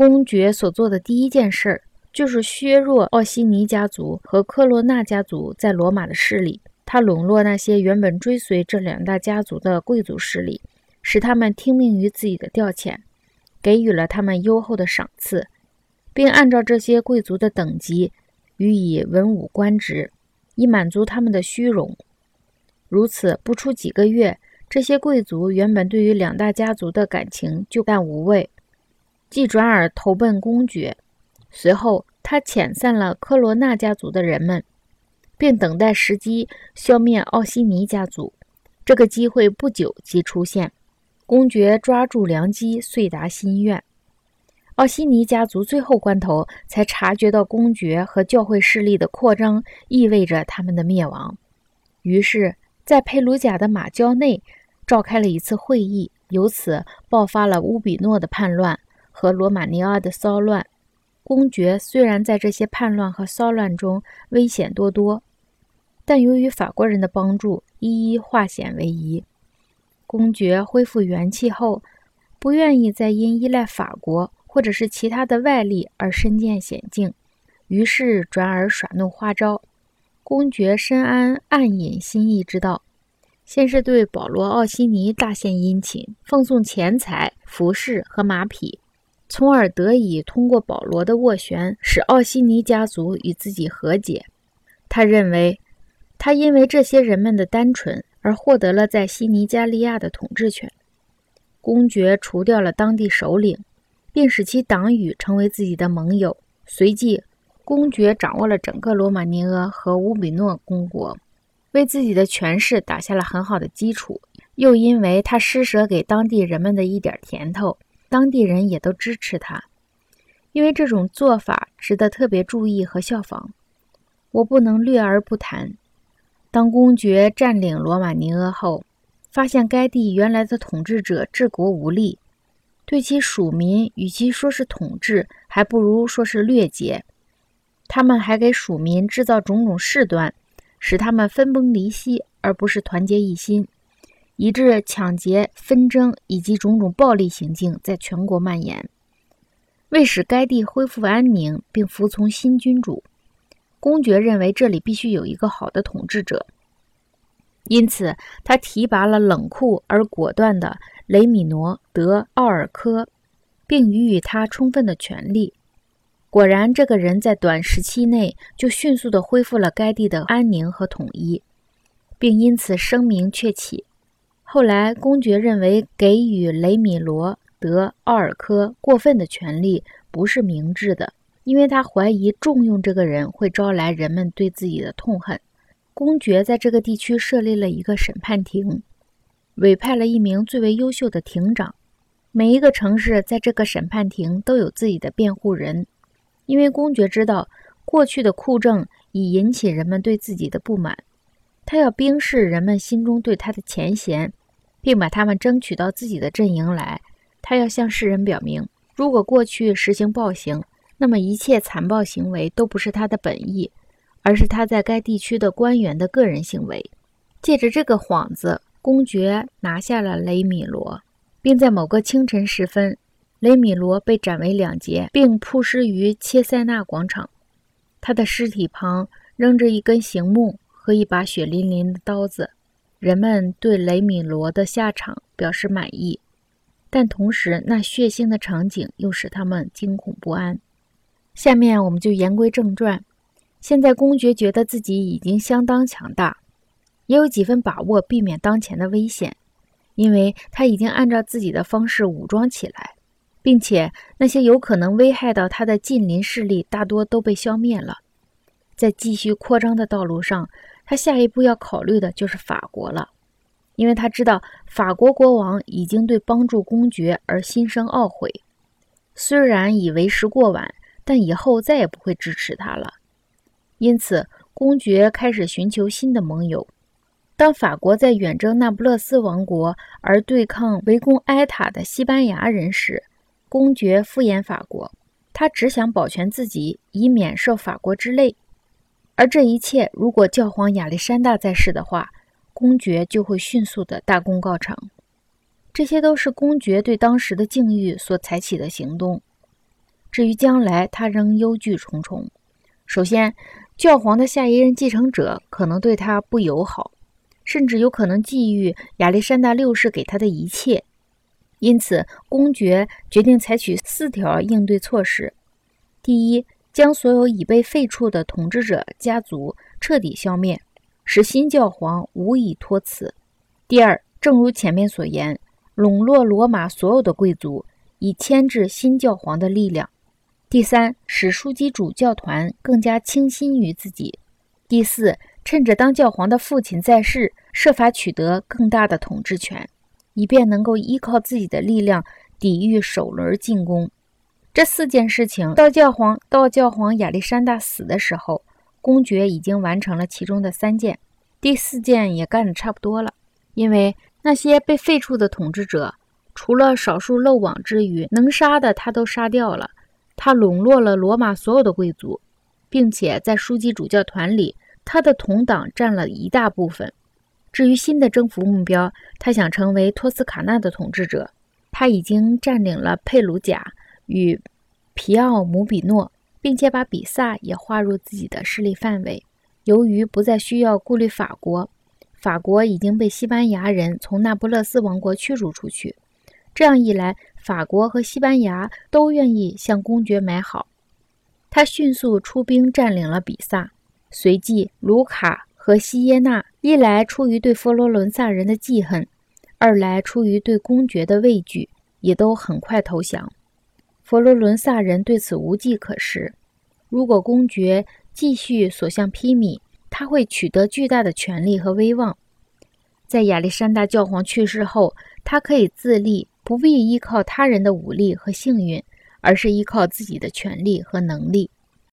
公爵所做的第一件事儿就是削弱奥西尼家族和克罗纳家族在罗马的势力。他笼络那些原本追随这两大家族的贵族势力，使他们听命于自己的调遣，给予了他们优厚的赏赐，并按照这些贵族的等级予以文武官职，以满足他们的虚荣。如此，不出几个月，这些贵族原本对于两大家族的感情就淡无味，即转而投奔公爵。随后，他遣散了科罗纳家族的人们。并等待时机消灭奥西尼家族，这个机会不久即出现。公爵抓住良机，遂达心愿。奥西尼家族最后关头才察觉到公爵和教会势力的扩张意味着他们的灭亡，于是，在佩鲁贾的马交内召开了一次会议，由此爆发了乌比诺的叛乱和罗马尼亚的骚乱。公爵虽然在这些叛乱和骚乱中危险多多。但由于法国人的帮助，一一化险为夷。公爵恢复元气后，不愿意再因依赖法国或者是其他的外力而身陷险境，于是转而耍弄花招。公爵深谙暗引心意之道，先是对保罗·奥西尼大献殷勤，奉送钱财、服饰和马匹，从而得以通过保罗的斡旋，使奥西尼家族与自己和解。他认为。他因为这些人们的单纯而获得了在西尼加利亚的统治权。公爵除掉了当地首领，并使其党羽成为自己的盟友。随即，公爵掌握了整个罗马尼阿和乌比诺公国，为自己的权势打下了很好的基础。又因为他施舍给当地人们的一点甜头，当地人也都支持他。因为这种做法值得特别注意和效仿，我不能略而不谈。当公爵占领罗马尼阿后，发现该地原来的统治者治国无力，对其属民与其说是统治，还不如说是掠劫。他们还给属民制造种种事端，使他们分崩离析，而不是团结一心，以致抢劫、纷争以及种种暴力行径在全国蔓延。为使该地恢复安宁，并服从新君主。公爵认为这里必须有一个好的统治者，因此他提拔了冷酷而果断的雷米诺·德奥尔科，并予以他充分的权力。果然，这个人在短时期内就迅速地恢复了该地的安宁和统一，并因此声名鹊起。后来，公爵认为给予雷米罗·德奥尔科过分的权利不是明智的。因为他怀疑重用这个人会招来人们对自己的痛恨，公爵在这个地区设立了一个审判庭，委派了一名最为优秀的庭长。每一个城市在这个审判庭都有自己的辩护人，因为公爵知道过去的酷政已引起人们对自己的不满，他要冰释人们心中对他的前嫌，并把他们争取到自己的阵营来。他要向世人表明，如果过去实行暴行。那么，一切残暴行为都不是他的本意，而是他在该地区的官员的个人行为。借着这个幌子，公爵拿下了雷米罗，并在某个清晨时分，雷米罗被斩为两截，并曝尸于切塞纳广场。他的尸体旁扔着一根刑木和一把血淋淋的刀子。人们对雷米罗的下场表示满意，但同时那血腥的场景又使他们惊恐不安。下面我们就言归正传。现在公爵觉得自己已经相当强大，也有几分把握避免当前的危险，因为他已经按照自己的方式武装起来，并且那些有可能危害到他的近邻势力大多都被消灭了。在继续扩张的道路上，他下一步要考虑的就是法国了，因为他知道法国国王已经对帮助公爵而心生懊悔，虽然已为时过晚。但以后再也不会支持他了，因此公爵开始寻求新的盟友。当法国在远征那不勒斯王国而对抗围攻埃塔的西班牙人时，公爵敷衍法国，他只想保全自己，以免受法国之累。而这一切，如果教皇亚历山大在世的话，公爵就会迅速的大功告成。这些都是公爵对当时的境遇所采取的行动。至于将来，他仍忧惧重重。首先，教皇的下一任继承者可能对他不友好，甚至有可能觊觎亚历山大六世给他的一切。因此，公爵决定采取四条应对措施：第一，将所有已被废黜的统治者家族彻底消灭，使新教皇无以托辞；第二，正如前面所言，笼络罗马所有的贵族，以牵制新教皇的力量。第三，使枢机主教团更加倾心于自己；第四，趁着当教皇的父亲在世，设法取得更大的统治权，以便能够依靠自己的力量抵御首轮进攻。这四件事情，到教皇到教皇亚历山大死的时候，公爵已经完成了其中的三件，第四件也干得差不多了。因为那些被废黜的统治者，除了少数漏网之鱼，能杀的他都杀掉了。他笼络了罗马所有的贵族，并且在枢机主教团里，他的同党占了一大部分。至于新的征服目标，他想成为托斯卡纳的统治者。他已经占领了佩鲁贾与皮奥姆比诺，并且把比萨也划入自己的势力范围。由于不再需要顾虑法国，法国已经被西班牙人从那不勒斯王国驱逐出去。这样一来，法国和西班牙都愿意向公爵买好。他迅速出兵占领了比萨，随即卢卡和西耶纳一来出于对佛罗伦萨人的记恨，二来出于对公爵的畏惧，也都很快投降。佛罗伦萨人对此无计可施。如果公爵继续所向披靡，他会取得巨大的权力和威望。在亚历山大教皇去世后，他可以自立。不必依靠他人的武力和幸运，而是依靠自己的权力和能力。